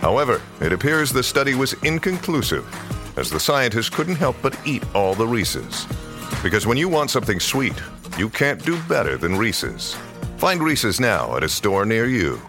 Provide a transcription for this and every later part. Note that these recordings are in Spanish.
However, it appears the study was inconclusive, as the scientists couldn't help but eat all the Reese's. Because when you want something sweet, you can't do better than Reese's. Find Reese's now at a store near you.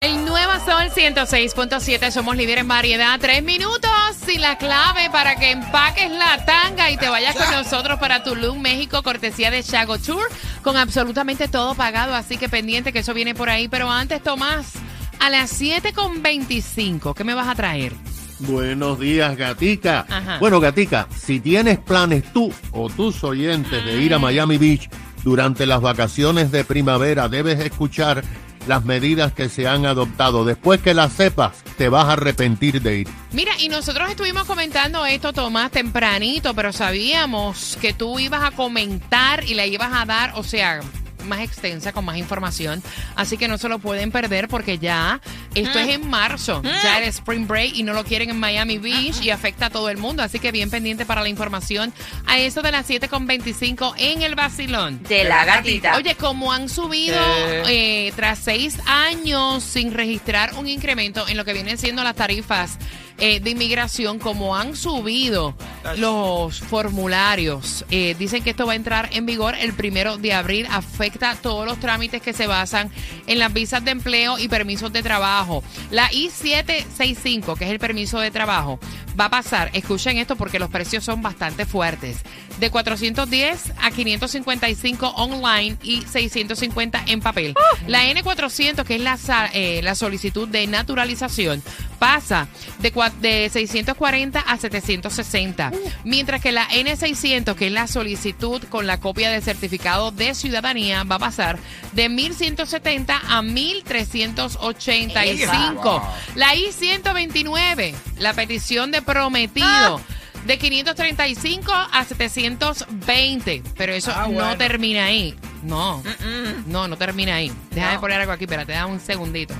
El Nueva Sol 106.7, somos líderes en variedad. Tres minutos y la clave para que empaques la tanga y te vayas con nosotros para Tulum, México, cortesía de Chago Tour, con absolutamente todo pagado. Así que pendiente que eso viene por ahí. Pero antes, Tomás, a las 7.25, ¿qué me vas a traer? Buenos días, Gatica. Ajá. Bueno, Gatica, si tienes planes tú o tus oyentes de ir a Miami Beach durante las vacaciones de primavera, debes escuchar las medidas que se han adoptado. Después que las sepas, te vas a arrepentir de ir. Mira, y nosotros estuvimos comentando esto, Tomás, tempranito, pero sabíamos que tú ibas a comentar y le ibas a dar, o sea, más extensa, con más información. Así que no se lo pueden perder porque ya esto es en marzo, ya el Spring Break y no lo quieren en Miami Beach y afecta a todo el mundo. Así que bien pendiente para la información a eso de las 7.25 en el vacilón. de la gatita. Oye, como han subido eh, tras seis años sin registrar un incremento en lo que vienen siendo las tarifas eh, de inmigración, como han subido los formularios, eh, dicen que esto va a entrar en vigor el primero de abril, afecta todos los trámites que se basan en las visas de empleo y permisos de trabajo. La I-765, que es el permiso de trabajo, va a pasar, escuchen esto porque los precios son bastante fuertes, de 410 a 555 online y 650 en papel. La N400, que es la, eh, la solicitud de naturalización, pasa de, cua- de 640 a 760, mientras que la N600, que es la solicitud con la copia del certificado de ciudadanía, va a pasar de 1170 a 1385. La I-129, la petición de prometido. De 535 a 720. Pero eso no termina ahí. No. No, no termina ahí. Déjame No. poner algo aquí, espérate, da un segundito.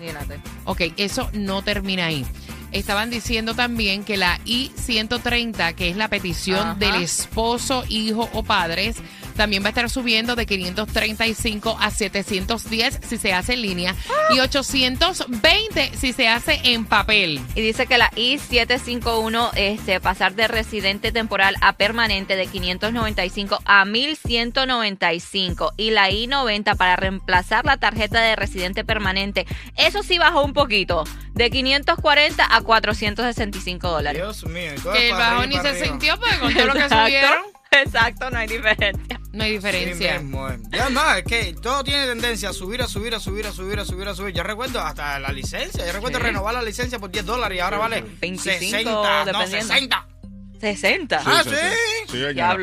Imagínate. Ok, eso no termina ahí. Estaban diciendo también que la I-130, que es la petición Ajá. del esposo, hijo o padres, también va a estar subiendo de 535 a 710 si se hace en línea y 820 si se hace en papel. Y dice que la I-751, este, pasar de residente temporal a permanente de 595 a 1195. Y la I-90 para reemplazar la tarjeta de residente permanente. Eso sí bajó un poquito, de 540 a 465 dólares. Dios mío. Que el arriba ni y se arriba. sintió porque con todo lo que subieron Exacto, no hay diferencia. no hay diferencia. Sí mismo, eh. Ya no, es que todo tiene tendencia a subir, a subir, a subir, a subir, a subir, a subir. Yo recuerdo hasta la licencia. Yo recuerdo Sí. renovar la licencia por 10 dólares y ahora vale 25, 60, no, dependiendo. 60. 60. Ah, sí, sí. sí. Sí.